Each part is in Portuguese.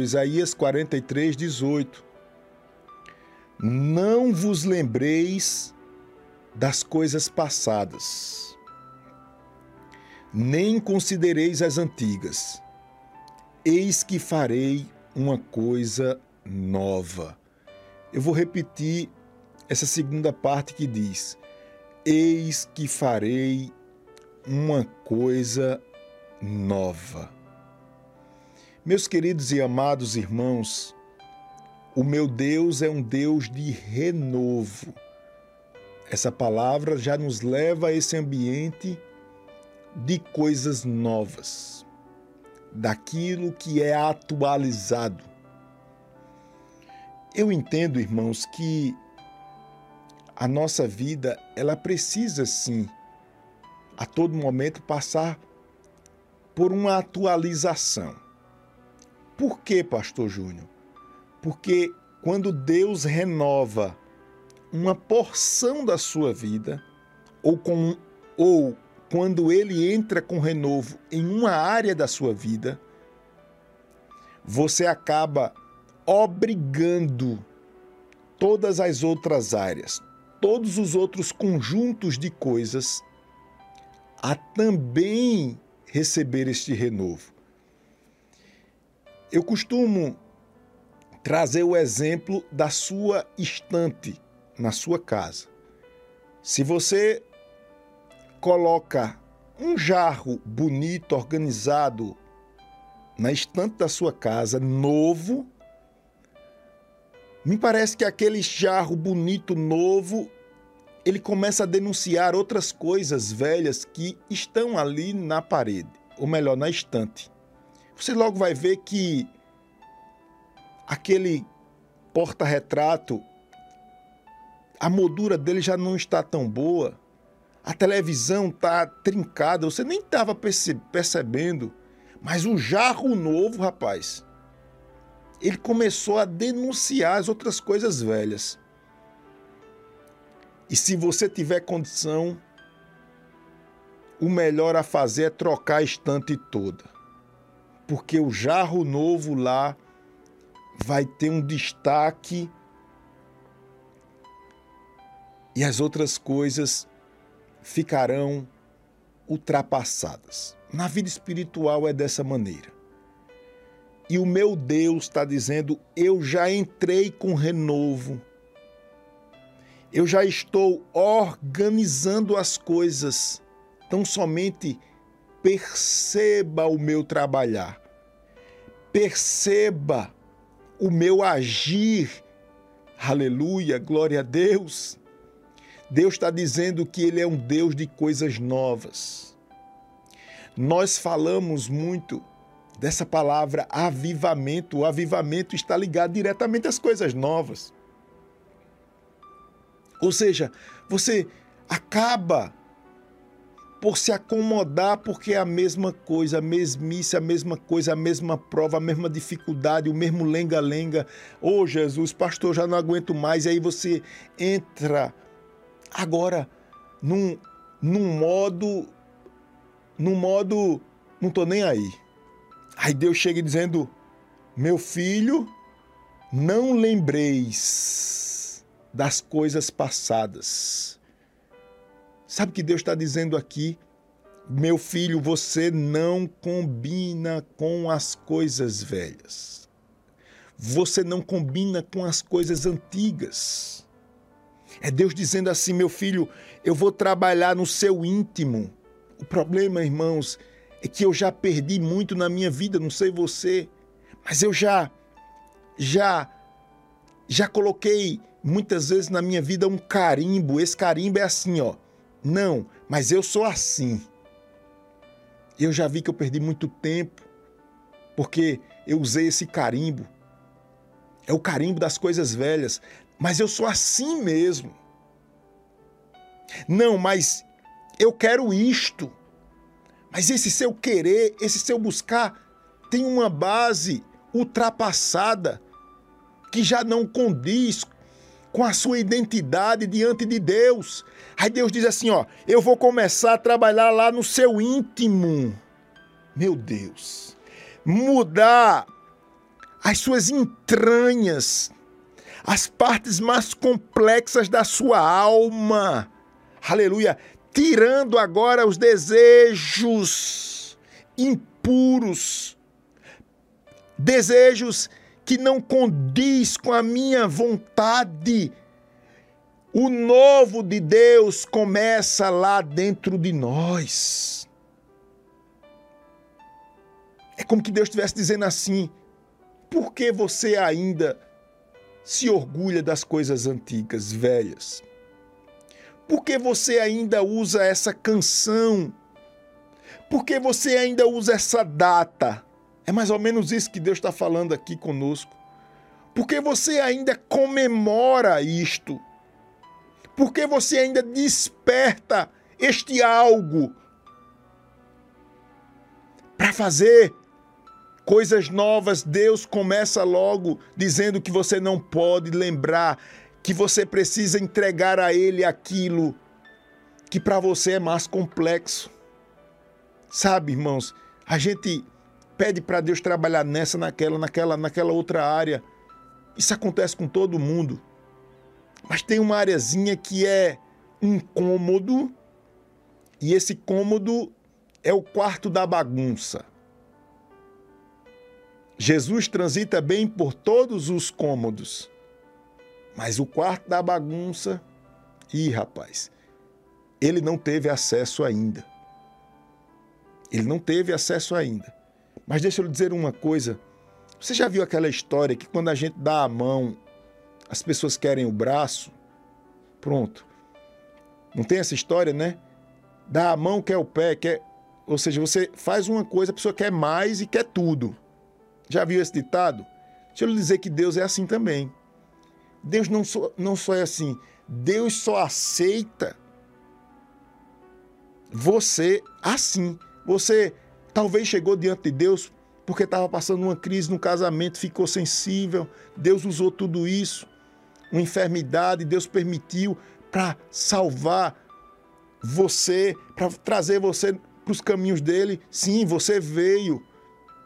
Isaías 43, 18. Não vos lembreis das coisas passadas, nem considereis as antigas. Eis que farei uma coisa nova. Eu vou repetir essa segunda parte que diz: Eis que farei uma coisa nova. Meus queridos e amados irmãos, o meu Deus é um Deus de renovo. Essa palavra já nos leva a esse ambiente de coisas novas, daquilo que é atualizado. Eu entendo, irmãos, que a nossa vida, ela precisa sim a todo momento passar por uma atualização. Por que, pastor Júnior? Porque quando Deus renova uma porção da sua vida, ou, com, ou quando ele entra com renovo em uma área da sua vida, você acaba obrigando todas as outras áreas, todos os outros conjuntos de coisas a também receber este renovo. Eu costumo trazer o exemplo da sua estante na sua casa. Se você coloca um jarro bonito, organizado na estante da sua casa, novo, me parece que aquele jarro bonito, novo, ele começa a denunciar outras coisas velhas que estão ali na parede, ou melhor, na estante. Você logo vai ver que aquele porta-retrato, a moldura dele já não está tão boa, a televisão está trincada, você nem estava percebendo, mas o jarro novo, rapaz, ele começou a denunciar as outras coisas velhas. E se você tiver condição, o melhor a fazer é trocar a estante toda. Porque o jarro novo lá vai ter um destaque e as outras coisas ficarão ultrapassadas. Na vida espiritual é dessa maneira. E o meu Deus está dizendo: eu já entrei com renovo, eu já estou organizando as coisas. Então somente perceba o meu trabalhar, perceba o meu agir. Aleluia, glória a Deus. Deus está dizendo que Ele é um Deus de coisas novas. Nós falamos muito dessa palavra avivamento. O avivamento está ligado diretamente às coisas novas. Ou seja, você acaba por se acomodar porque é a mesma coisa, a mesmice, a mesma coisa, a mesma prova, a mesma dificuldade, o mesmo lenga-lenga. Ô oh, Jesus, pastor, já não aguento mais. E aí você entra agora num, num modo, num modo, não tô nem aí. Aí Deus chega dizendo, meu filho, não lembreis das coisas passadas Sabe o que Deus está dizendo aqui? Meu filho, você não combina com as coisas velhas. Você não combina com as coisas antigas. É Deus dizendo assim: meu filho, eu vou trabalhar no seu íntimo. O problema, irmãos, é que eu já perdi muito na minha vida, não sei você, mas eu já, já, já coloquei muitas vezes na minha vida um carimbo. Esse carimbo é assim, ó. Não, mas eu sou assim. Eu já vi que eu perdi muito tempo porque eu usei esse carimbo. É o carimbo das coisas velhas, mas eu sou assim mesmo. Não, mas eu quero isto. Mas esse seu querer, esse seu buscar, tem uma base ultrapassada que já não condiz com a sua identidade diante de Deus. Aí Deus diz assim: ó, eu vou começar a trabalhar lá no seu íntimo. Meu Deus. Mudar as suas entranhas, as partes mais complexas da sua alma. Aleluia! Tirando agora os desejos impuros, desejos que não condiz com a minha vontade. O novo de Deus começa lá dentro de nós. É como que Deus estivesse dizendo assim: por que você ainda se orgulha das coisas antigas, velhas? Por que você ainda usa essa canção? Por que você ainda usa essa data? É mais ou menos isso que Deus está falando aqui conosco. Por que você ainda comemora isto? Por que você ainda desperta este algo para fazer coisas novas, Deus começa logo dizendo que você não pode lembrar, que você precisa entregar a Ele aquilo que para você é mais complexo. Sabe, irmãos, a gente pede para Deus trabalhar nessa, naquela, naquela, naquela outra área. Isso acontece com todo mundo. Mas tem uma areazinha que é incômodo, e esse cômodo é o quarto da bagunça. Jesus transita bem por todos os cômodos. Mas o quarto da bagunça, ih, rapaz, ele não teve acesso ainda. Ele não teve acesso ainda. Mas deixa eu lhe dizer uma coisa. Você já viu aquela história que quando a gente dá a mão, as pessoas querem o braço? Pronto. Não tem essa história, né? Dá a mão, quer o pé, quer. Ou seja, você faz uma coisa, a pessoa quer mais e quer tudo. Já viu esse ditado? Deixa eu lhe dizer que Deus é assim também. Deus não só, não só é assim, Deus só aceita você assim. Você talvez chegou diante de Deus porque estava passando uma crise no casamento, ficou sensível, Deus usou tudo isso, uma enfermidade, Deus permitiu para salvar você, para trazer você para os caminhos dele. Sim, você veio.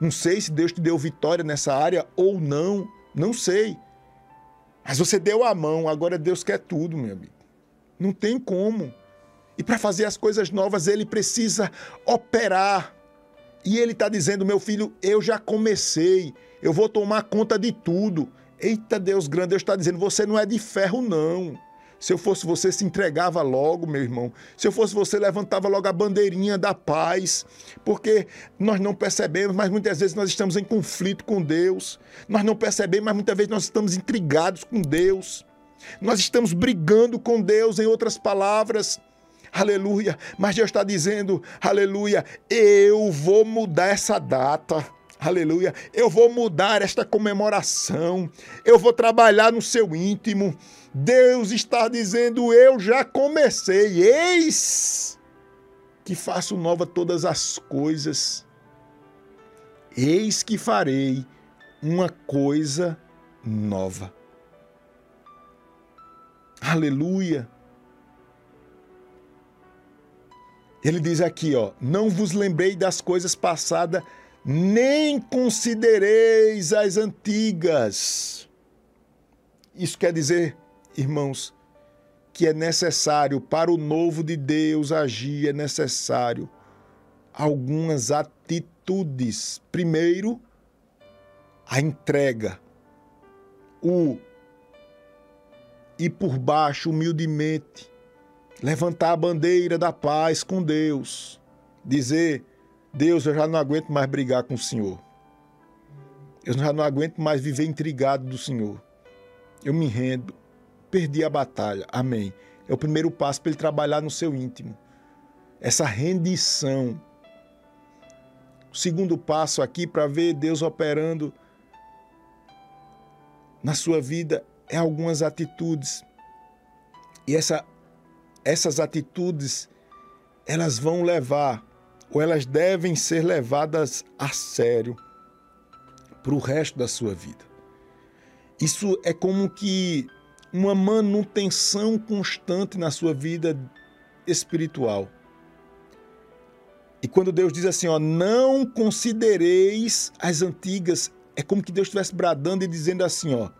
Não sei se Deus te deu vitória nessa área ou não, não sei. Mas você deu a mão, agora Deus quer tudo, meu amigo. Não tem como. E para fazer as coisas novas, ele precisa operar. E ele está dizendo: meu filho, eu já comecei, eu vou tomar conta de tudo. Eita Deus grande, Deus está dizendo: você não é de ferro, não. Se eu fosse você, se entregava logo, meu irmão. Se eu fosse você, levantava logo a bandeirinha da paz. Porque nós não percebemos, mas muitas vezes nós estamos em conflito com Deus. Nós não percebemos, mas muitas vezes nós estamos intrigados com Deus. Nós estamos brigando com Deus, em outras palavras. Aleluia. Mas Deus está dizendo, aleluia, eu vou mudar essa data. Aleluia. Eu vou mudar esta comemoração. Eu vou trabalhar no seu íntimo. Deus está dizendo: Eu já comecei. Eis que faço nova todas as coisas. Eis que farei uma coisa nova. Aleluia. Ele diz aqui, ó: Não vos lembrei das coisas passadas nem considereis as antigas. Isso quer dizer, irmãos, que é necessário para o novo de Deus agir, é necessário algumas atitudes. Primeiro, a entrega, o ir por baixo humildemente, levantar a bandeira da paz com Deus, dizer Deus, eu já não aguento mais brigar com o Senhor. Eu já não aguento mais viver intrigado do Senhor. Eu me rendo. Perdi a batalha. Amém. É o primeiro passo para ele trabalhar no seu íntimo. Essa rendição. O segundo passo aqui para ver Deus operando na sua vida é algumas atitudes. E essa, essas atitudes elas vão levar ou elas devem ser levadas a sério para o resto da sua vida. Isso é como que uma manutenção constante na sua vida espiritual. E quando Deus diz assim, ó, não considereis as antigas, é como que Deus estivesse bradando e dizendo assim, ó,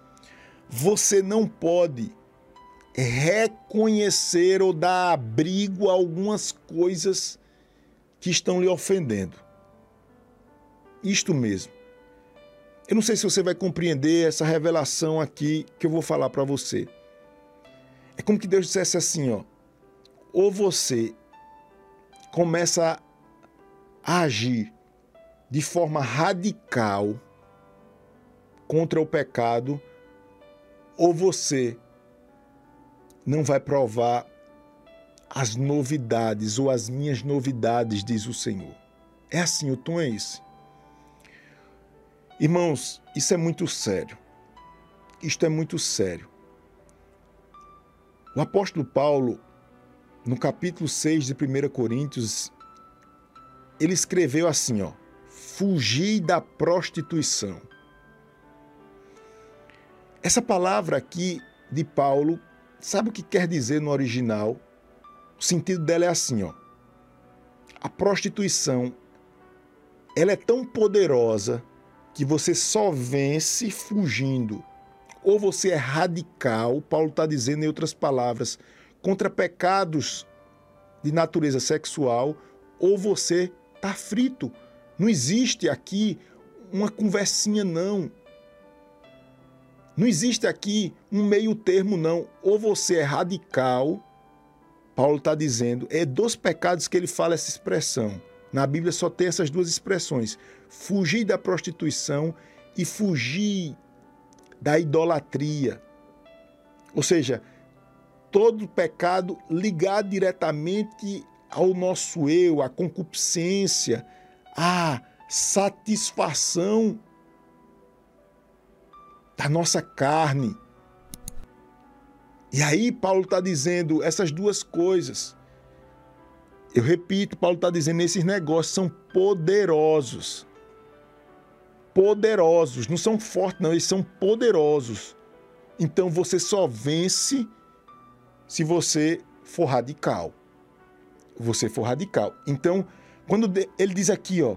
você não pode reconhecer ou dar abrigo a algumas coisas que estão lhe ofendendo. Isto mesmo. Eu não sei se você vai compreender essa revelação aqui que eu vou falar para você. É como que Deus dissesse assim, ó: ou você começa a agir de forma radical contra o pecado, ou você não vai provar as novidades ou as minhas novidades, diz o Senhor. É assim, o tom é esse. Irmãos, isso é muito sério. Isto é muito sério. O apóstolo Paulo, no capítulo 6 de 1 Coríntios, ele escreveu assim, ó: Fugir da prostituição. Essa palavra aqui de Paulo, sabe o que quer dizer no original? O sentido dela é assim, ó. A prostituição, ela é tão poderosa que você só vence fugindo. Ou você é radical, Paulo está dizendo em outras palavras, contra pecados de natureza sexual, ou você está frito. Não existe aqui uma conversinha, não. Não existe aqui um meio termo, não. Ou você é radical, Paulo está dizendo, é dos pecados que ele fala essa expressão. Na Bíblia só tem essas duas expressões: fugir da prostituição e fugir da idolatria. Ou seja, todo pecado ligado diretamente ao nosso eu, à concupiscência, à satisfação da nossa carne. E aí Paulo está dizendo essas duas coisas. Eu repito, Paulo está dizendo esses negócios são poderosos. Poderosos, não são fortes, não, eles são poderosos. Então você só vence se você for radical. Você for radical. Então, quando ele diz aqui, ó,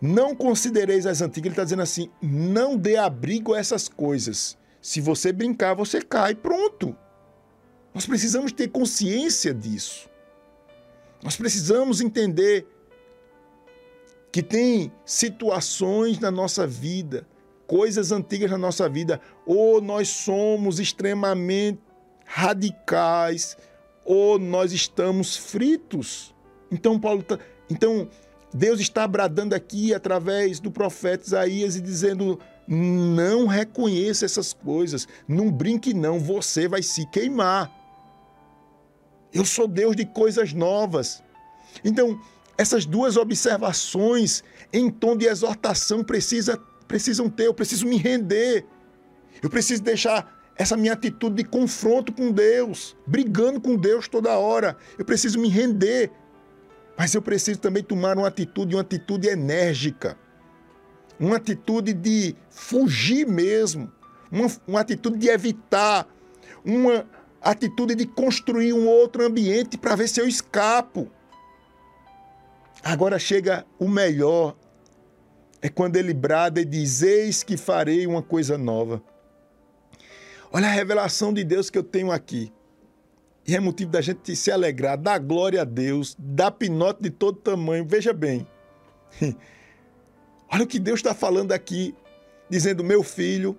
não considereis as antigas, ele está dizendo assim: não dê abrigo a essas coisas. Se você brincar, você cai. Pronto. Nós precisamos ter consciência disso. Nós precisamos entender que tem situações na nossa vida, coisas antigas na nossa vida, ou nós somos extremamente radicais, ou nós estamos fritos. Então Paulo tá, então Deus está bradando aqui através do profeta Isaías e dizendo: não reconheça essas coisas, não brinque não, você vai se queimar. Eu sou Deus de coisas novas. Então, essas duas observações em tom de exortação precisa, precisam ter, eu preciso me render. Eu preciso deixar essa minha atitude de confronto com Deus, brigando com Deus toda hora. Eu preciso me render. Mas eu preciso também tomar uma atitude, uma atitude enérgica. Uma atitude de fugir mesmo. Uma, uma atitude de evitar. Uma atitude de construir um outro ambiente para ver se eu escapo. Agora chega o melhor. É quando ele brada e diz: Eis que farei uma coisa nova. Olha a revelação de Deus que eu tenho aqui. E é motivo da gente se alegrar, dar glória a Deus, dar pinote de todo tamanho. Veja bem. Olha o que Deus está falando aqui, dizendo: Meu filho,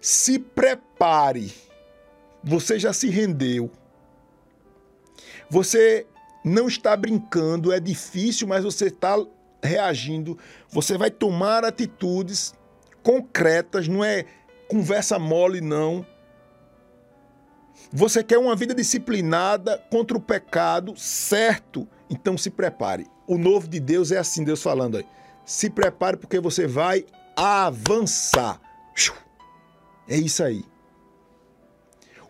se prepare. Você já se rendeu. Você não está brincando, é difícil, mas você está reagindo. Você vai tomar atitudes concretas, não é conversa mole, não. Você quer uma vida disciplinada contra o pecado, certo? Então se prepare. O novo de Deus é assim, Deus falando aí. Se prepare porque você vai avançar. É isso aí.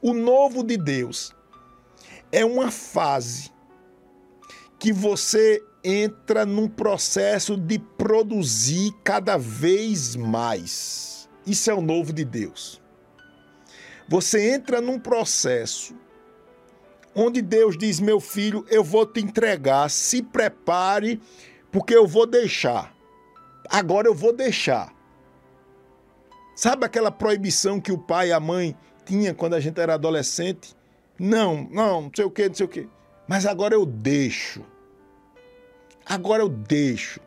O novo de Deus é uma fase que você entra num processo de produzir cada vez mais. Isso é o novo de Deus. Você entra num processo onde Deus diz: Meu filho, eu vou te entregar, se prepare, porque eu vou deixar. Agora eu vou deixar. Sabe aquela proibição que o pai e a mãe tinha quando a gente era adolescente? Não, não, não sei o que, não sei o que. Mas agora eu deixo. Agora eu deixo.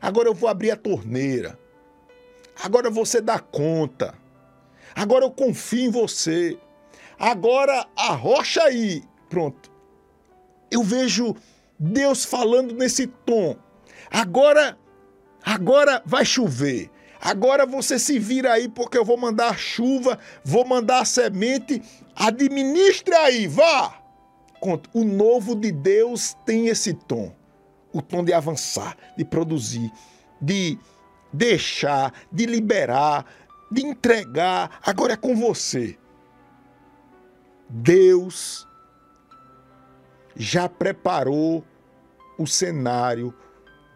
Agora eu vou abrir a torneira. Agora você dá conta. Agora eu confio em você. Agora arrocha aí. Pronto. Eu vejo Deus falando nesse tom. Agora, agora vai chover. Agora você se vira aí porque eu vou mandar chuva, vou mandar semente. Administre aí, vá. O novo de Deus tem esse tom. O tom de avançar, de produzir, de deixar, de liberar, de entregar. Agora é com você. Deus já preparou o cenário,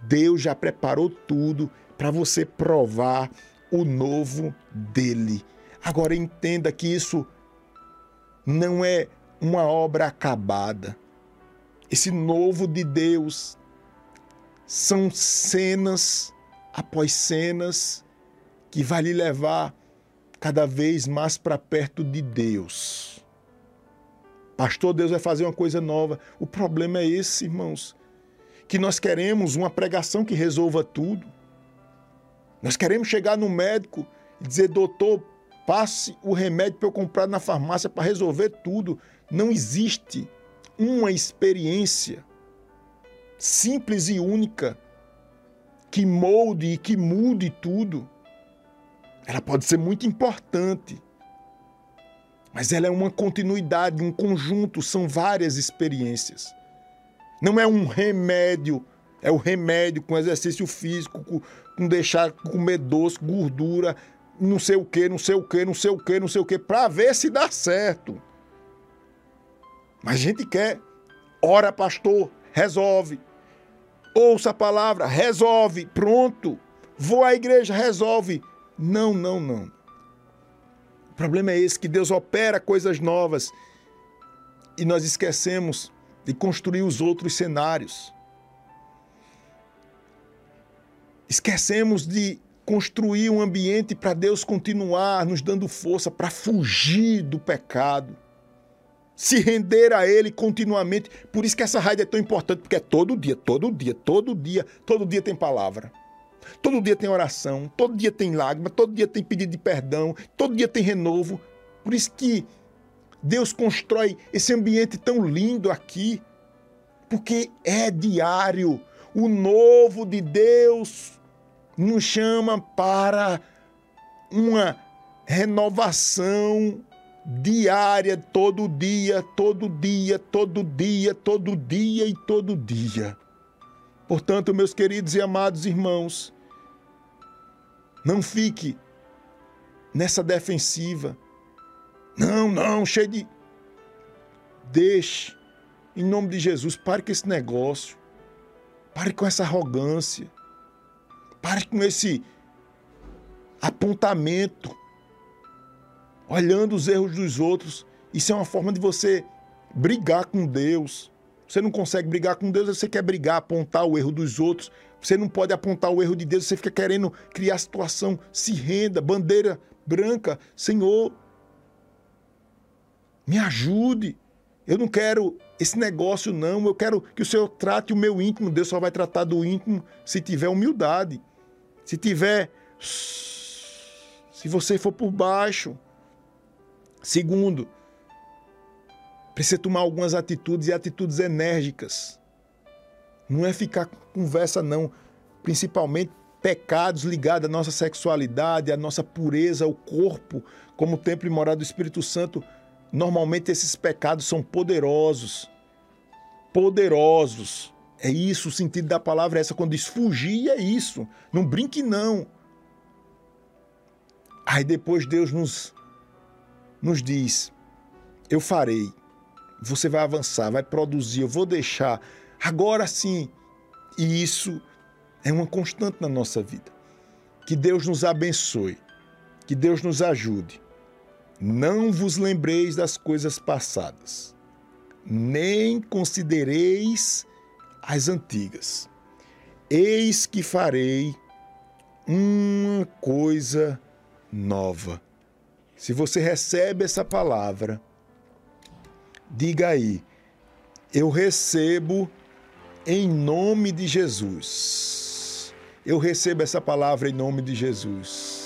Deus já preparou tudo para você provar o novo dele. Agora entenda que isso não é uma obra acabada. Esse novo de Deus são cenas após cenas que vai lhe levar cada vez mais para perto de Deus. Pastor, Deus vai fazer uma coisa nova. O problema é esse, irmãos, que nós queremos uma pregação que resolva tudo. Nós queremos chegar no médico e dizer, doutor, passe o remédio para eu comprar na farmácia para resolver tudo. Não existe uma experiência simples e única que molde e que mude tudo. Ela pode ser muito importante, mas ela é uma continuidade, um conjunto, são várias experiências. Não é um remédio, é o remédio com exercício físico, com, com deixar comer doce, gordura, não sei o que, não sei o que, não sei o que, não sei o que, para ver se dá certo. Mas a gente quer, ora pastor, resolve. Ouça a palavra, resolve, pronto. Vou à igreja, resolve. Não, não, não. O problema é esse, que Deus opera coisas novas e nós esquecemos de construir os outros cenários. Esquecemos de construir um ambiente para Deus continuar nos dando força para fugir do pecado, se render a Ele continuamente. Por isso que essa raid é tão importante, porque é todo dia, todo dia, todo dia, todo dia tem palavra. Todo dia tem oração, todo dia tem lágrima, todo dia tem pedido de perdão, todo dia tem renovo. Por isso que Deus constrói esse ambiente tão lindo aqui, porque é diário. O novo de Deus nos chama para uma renovação diária, todo dia, todo dia, todo dia, todo dia e todo dia. Portanto, meus queridos e amados irmãos, não fique nessa defensiva. Não, não, cheio de. Deixe. Em nome de Jesus, pare com esse negócio. Pare com essa arrogância. Pare com esse apontamento. Olhando os erros dos outros. Isso é uma forma de você brigar com Deus. Você não consegue brigar com Deus, você quer brigar, apontar o erro dos outros. Você não pode apontar o erro de Deus, você fica querendo criar situação. Se renda, bandeira branca. Senhor, me ajude. Eu não quero esse negócio, não. Eu quero que o Senhor trate o meu íntimo. Deus só vai tratar do íntimo se tiver humildade. Se tiver. Se você for por baixo. Segundo, precisa tomar algumas atitudes e atitudes enérgicas. Não é ficar com conversa, não. Principalmente pecados ligados à nossa sexualidade, à nossa pureza, ao corpo, como templo e morada do Espírito Santo. Normalmente esses pecados são poderosos. Poderosos. É isso, o sentido da palavra é essa. Quando diz fugir, é isso. Não brinque, não. Aí depois Deus nos, nos diz: Eu farei. Você vai avançar, vai produzir, eu vou deixar Agora sim, e isso é uma constante na nossa vida. Que Deus nos abençoe, que Deus nos ajude. Não vos lembreis das coisas passadas, nem considereis as antigas. Eis que farei uma coisa nova. Se você recebe essa palavra, diga aí: Eu recebo em nome de Jesus. Eu recebo essa palavra em nome de Jesus.